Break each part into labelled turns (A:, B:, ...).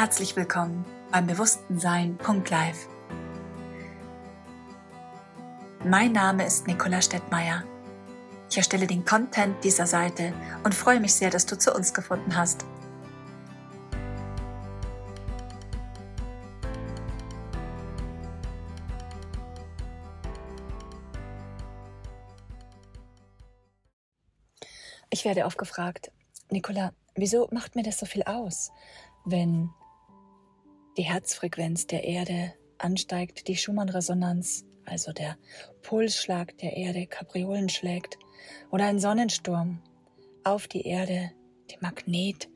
A: herzlich willkommen beim Bewusstensein.live. Mein Name ist Nicola Stettmeier. Ich erstelle den Content dieser Seite und freue mich sehr, dass du zu uns gefunden hast. Ich werde oft gefragt, Nicola, wieso macht mir das so viel aus, wenn die Herzfrequenz der Erde ansteigt, die Schumann-Resonanz, also der Pulsschlag der Erde, Kapriolen schlägt, oder ein Sonnensturm auf die Erde, die Magnetfläche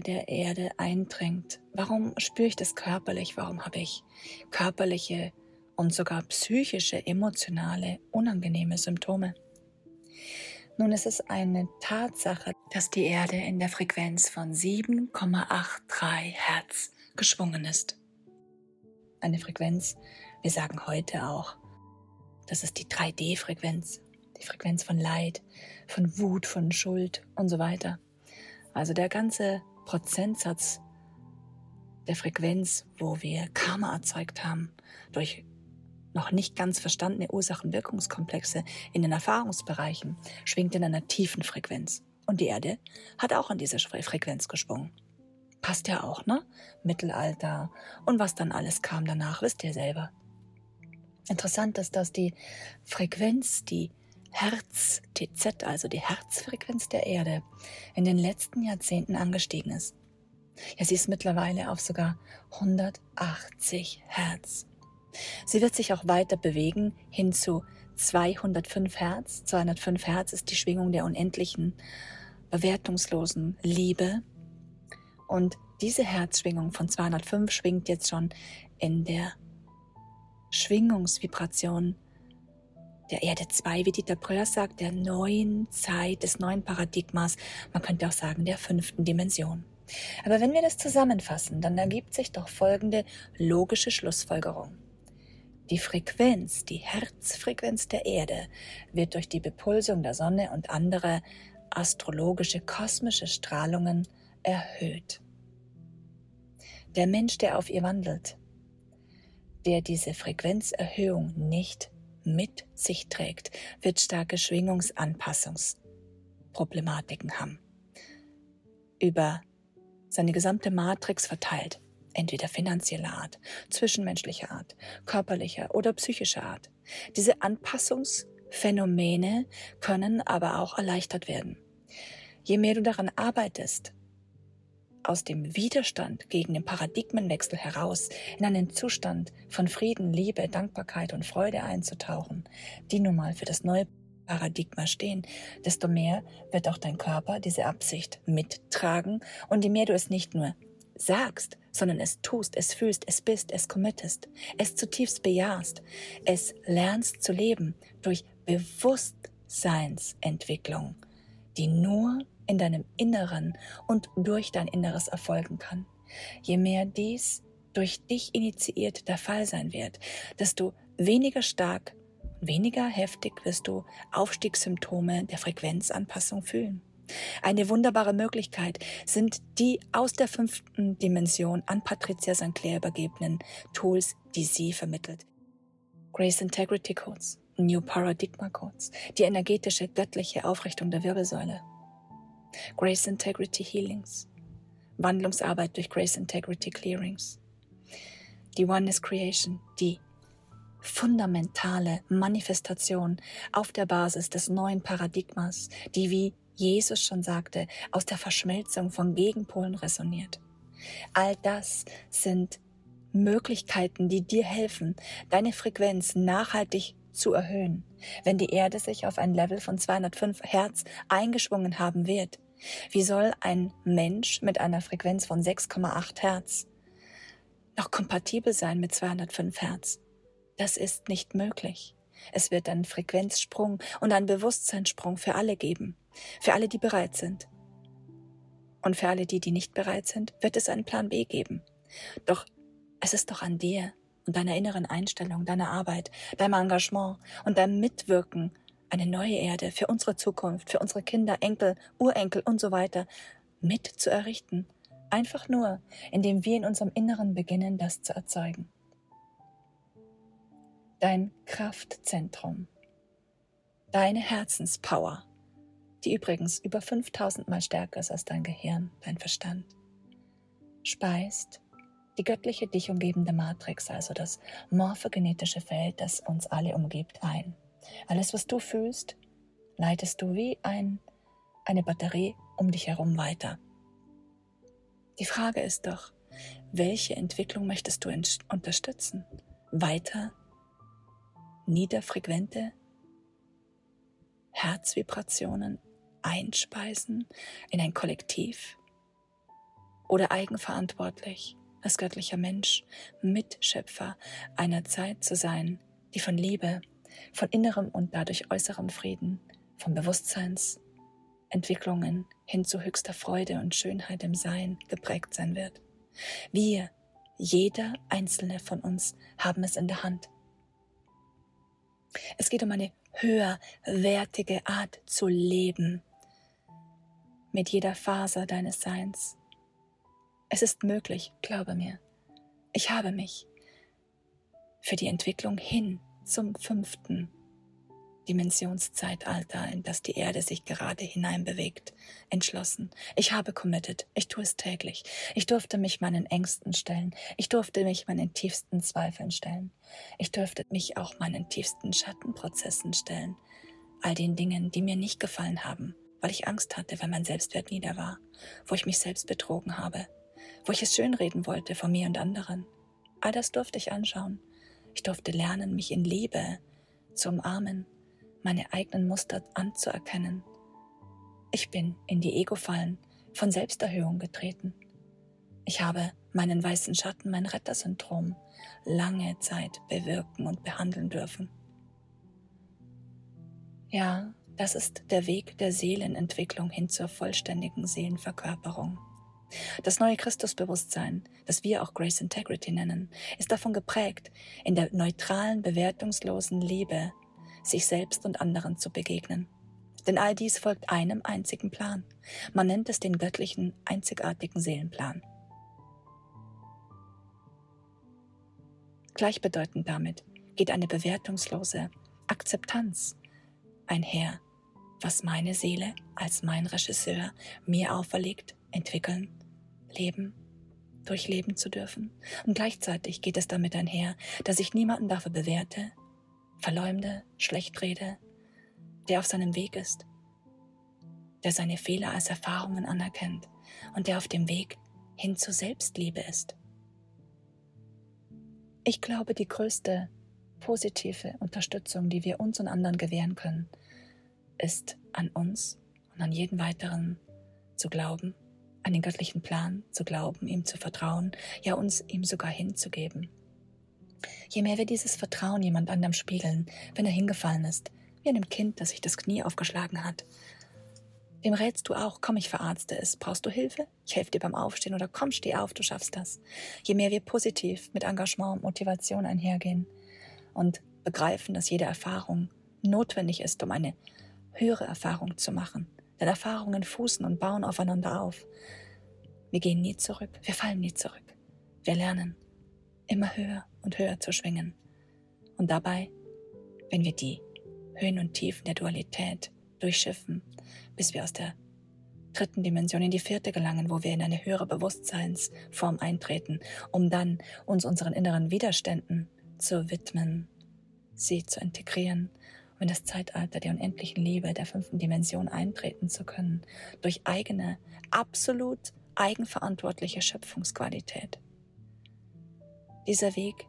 A: der Erde eindringt. Warum spüre ich das körperlich? Warum habe ich körperliche und sogar psychische, emotionale, unangenehme Symptome? Nun ist es eine Tatsache, dass die Erde in der Frequenz von 7,83 Hertz geschwungen ist. Eine Frequenz, wir sagen heute auch, das ist die 3D-Frequenz, die Frequenz von Leid, von Wut, von Schuld und so weiter. Also der ganze Prozentsatz der Frequenz, wo wir Karma erzeugt haben durch noch nicht ganz verstandene Ursachen-Wirkungskomplexe in den Erfahrungsbereichen schwingt in einer tiefen Frequenz. Und die Erde hat auch an dieser Frequenz gesprungen. Passt ja auch, ne? Mittelalter und was dann alles kam danach, wisst ihr selber. Interessant ist, dass die Frequenz, die Herz, TZ, also die Herzfrequenz der Erde, in den letzten Jahrzehnten angestiegen ist. Ja, sie ist mittlerweile auf sogar 180 Hertz. Sie wird sich auch weiter bewegen hin zu 205 Hertz. 205 Hertz ist die Schwingung der unendlichen, bewertungslosen Liebe. Und diese Herzschwingung von 205 schwingt jetzt schon in der Schwingungsvibration der Erde 2, wie Dieter Breuer sagt, der neuen Zeit, des neuen Paradigmas, man könnte auch sagen der fünften Dimension. Aber wenn wir das zusammenfassen, dann ergibt sich doch folgende logische Schlussfolgerung. Die Frequenz, die Herzfrequenz der Erde wird durch die Bepulsung der Sonne und andere astrologische kosmische Strahlungen erhöht. Der Mensch, der auf ihr wandelt, der diese Frequenzerhöhung nicht mit sich trägt, wird starke Schwingungsanpassungsproblematiken haben. Über seine gesamte Matrix verteilt entweder finanzieller Art, zwischenmenschlicher Art, körperlicher oder psychischer Art. Diese Anpassungsphänomene können aber auch erleichtert werden. Je mehr du daran arbeitest, aus dem Widerstand gegen den Paradigmenwechsel heraus in einen Zustand von Frieden, Liebe, Dankbarkeit und Freude einzutauchen, die nun mal für das neue Paradigma stehen, desto mehr wird auch dein Körper diese Absicht mittragen und je mehr du es nicht nur sagst, sondern es tust, es fühlst, es bist, es committest, es zutiefst bejahst, es lernst zu leben durch Bewusstseinsentwicklung, die nur in deinem Inneren und durch dein Inneres erfolgen kann. Je mehr dies durch dich initiiert der Fall sein wird, desto weniger stark weniger heftig wirst du Aufstiegssymptome der Frequenzanpassung fühlen. Eine wunderbare Möglichkeit sind die aus der fünften Dimension an Patricia St. Clair übergebenen Tools, die sie vermittelt. Grace Integrity Codes, New Paradigma Codes, die energetische göttliche Aufrichtung der Wirbelsäule. Grace Integrity Healings, Wandlungsarbeit durch Grace Integrity Clearings. Die Oneness Creation, die fundamentale Manifestation auf der Basis des neuen Paradigmas, die wie Jesus schon sagte, aus der Verschmelzung von Gegenpolen resoniert. All das sind Möglichkeiten, die dir helfen, deine Frequenz nachhaltig zu erhöhen. Wenn die Erde sich auf ein Level von 205 Hertz eingeschwungen haben wird, wie soll ein Mensch mit einer Frequenz von 6,8 Hertz noch kompatibel sein mit 205 Hertz? Das ist nicht möglich. Es wird einen Frequenzsprung und einen Bewusstseinssprung für alle geben. Für alle, die bereit sind. Und für alle die, die nicht bereit sind, wird es einen Plan B geben. Doch es ist doch an dir und deiner inneren Einstellung, deiner Arbeit, deinem Engagement und deinem Mitwirken, eine neue Erde für unsere Zukunft, für unsere Kinder, Enkel, Urenkel und so weiter mit zu errichten, Einfach nur, indem wir in unserem Inneren beginnen, das zu erzeugen. Dein Kraftzentrum, deine Herzenspower, die übrigens über 5000 Mal stärker ist als dein Gehirn, dein Verstand, speist die göttliche dich umgebende Matrix, also das morphogenetische Feld, das uns alle umgibt, ein. Alles, was du fühlst, leitest du wie ein, eine Batterie um dich herum weiter. Die Frage ist doch, welche Entwicklung möchtest du unterstützen? Weiter niederfrequente Herzvibrationen einspeisen in ein Kollektiv oder eigenverantwortlich als göttlicher Mensch Mitschöpfer einer Zeit zu sein, die von Liebe, von innerem und dadurch äußerem Frieden, von Bewusstseinsentwicklungen hin zu höchster Freude und Schönheit im Sein geprägt sein wird. Wir, jeder einzelne von uns, haben es in der Hand. Es geht um eine höherwertige Art zu leben, mit jeder Faser deines Seins, es ist möglich, glaube mir. Ich habe mich für die Entwicklung hin zum fünften Dimensionszeitalter, in das die Erde sich gerade hineinbewegt, entschlossen. Ich habe committed. Ich tue es täglich. Ich durfte mich meinen Ängsten stellen. Ich durfte mich meinen tiefsten Zweifeln stellen. Ich durfte mich auch meinen tiefsten Schattenprozessen stellen. All den Dingen, die mir nicht gefallen haben, weil ich Angst hatte, weil mein Selbstwert nieder war, wo ich mich selbst betrogen habe, wo ich es schönreden wollte von mir und anderen. All das durfte ich anschauen. Ich durfte lernen, mich in Liebe zu umarmen, meine eigenen Muster anzuerkennen. Ich bin in die Ego-Fallen von Selbsterhöhung getreten. Ich habe meinen weißen Schatten, mein Rettersyndrom, lange Zeit bewirken und behandeln dürfen. Ja, das ist der Weg der Seelenentwicklung hin zur vollständigen Seelenverkörperung. Das neue Christusbewusstsein, das wir auch Grace Integrity nennen, ist davon geprägt, in der neutralen, bewertungslosen Liebe sich selbst und anderen zu begegnen. Denn all dies folgt einem einzigen Plan. Man nennt es den göttlichen, einzigartigen Seelenplan. Gleichbedeutend damit geht eine bewertungslose Akzeptanz einher, was meine Seele als mein Regisseur mir auferlegt, entwickeln leben, durchleben zu dürfen. Und gleichzeitig geht es damit einher, dass ich niemanden dafür bewerte, verleumde, schlecht rede, der auf seinem Weg ist, der seine Fehler als Erfahrungen anerkennt und der auf dem Weg hin zur Selbstliebe ist. Ich glaube, die größte positive Unterstützung, die wir uns und anderen gewähren können, ist an uns und an jeden weiteren zu glauben an den göttlichen Plan zu glauben, ihm zu vertrauen, ja uns ihm sogar hinzugeben. Je mehr wir dieses Vertrauen jemand anderem spiegeln, wenn er hingefallen ist, wie einem Kind, das sich das Knie aufgeschlagen hat, dem rätst du auch, komm, ich verarzte es. Brauchst du Hilfe? Ich helfe dir beim Aufstehen oder komm, steh auf, du schaffst das. Je mehr wir positiv mit Engagement und Motivation einhergehen und begreifen, dass jede Erfahrung notwendig ist, um eine höhere Erfahrung zu machen, denn Erfahrungen fußen und bauen aufeinander auf. Wir gehen nie zurück, wir fallen nie zurück. Wir lernen, immer höher und höher zu schwingen. Und dabei, wenn wir die Höhen und Tiefen der Dualität durchschiffen, bis wir aus der dritten Dimension in die vierte gelangen, wo wir in eine höhere Bewusstseinsform eintreten, um dann uns unseren inneren Widerständen zu widmen, sie zu integrieren um in das Zeitalter der unendlichen Liebe der fünften Dimension eintreten zu können, durch eigene, absolut eigenverantwortliche Schöpfungsqualität. Dieser Weg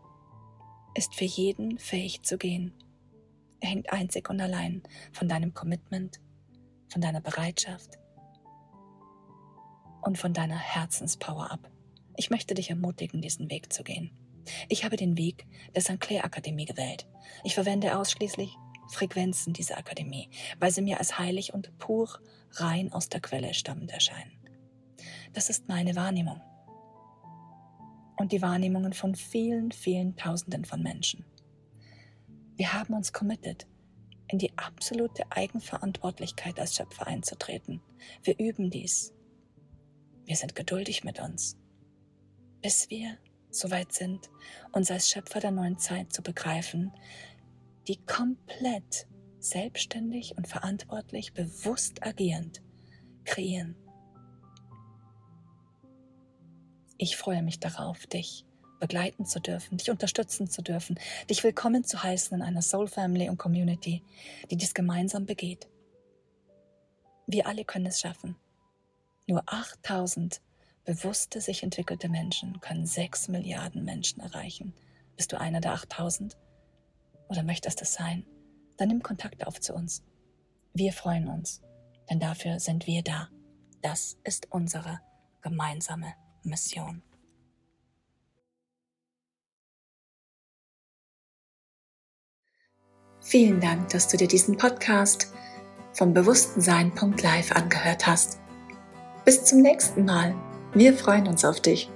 A: ist für jeden fähig zu gehen. Er hängt einzig und allein von deinem Commitment, von deiner Bereitschaft und von deiner Herzenspower ab. Ich möchte dich ermutigen, diesen Weg zu gehen. Ich habe den Weg der St. Clair Akademie gewählt. Ich verwende ausschließlich Frequenzen dieser Akademie, weil sie mir als heilig und pur rein aus der Quelle stammend erscheinen. Das ist meine Wahrnehmung. Und die Wahrnehmungen von vielen, vielen Tausenden von Menschen. Wir haben uns committed, in die absolute Eigenverantwortlichkeit als Schöpfer einzutreten. Wir üben dies. wir sind geduldig mit uns, bis wir soweit sind, uns als Schöpfer der neuen Zeit zu begreifen, die komplett selbstständig und verantwortlich, bewusst agierend kreieren. Ich freue mich darauf, dich begleiten zu dürfen, dich unterstützen zu dürfen, dich willkommen zu heißen in einer Soul Family und Community, die dies gemeinsam begeht. Wir alle können es schaffen. Nur 8000 bewusste, sich entwickelte Menschen können 6 Milliarden Menschen erreichen. Bist du einer der 8000? Oder möchtest es sein? Dann nimm Kontakt auf zu uns. Wir freuen uns, denn dafür sind wir da. Das ist unsere gemeinsame Mission. Vielen Dank, dass du dir diesen Podcast vom Bewusstensein.live angehört hast. Bis zum nächsten Mal. Wir freuen uns auf dich.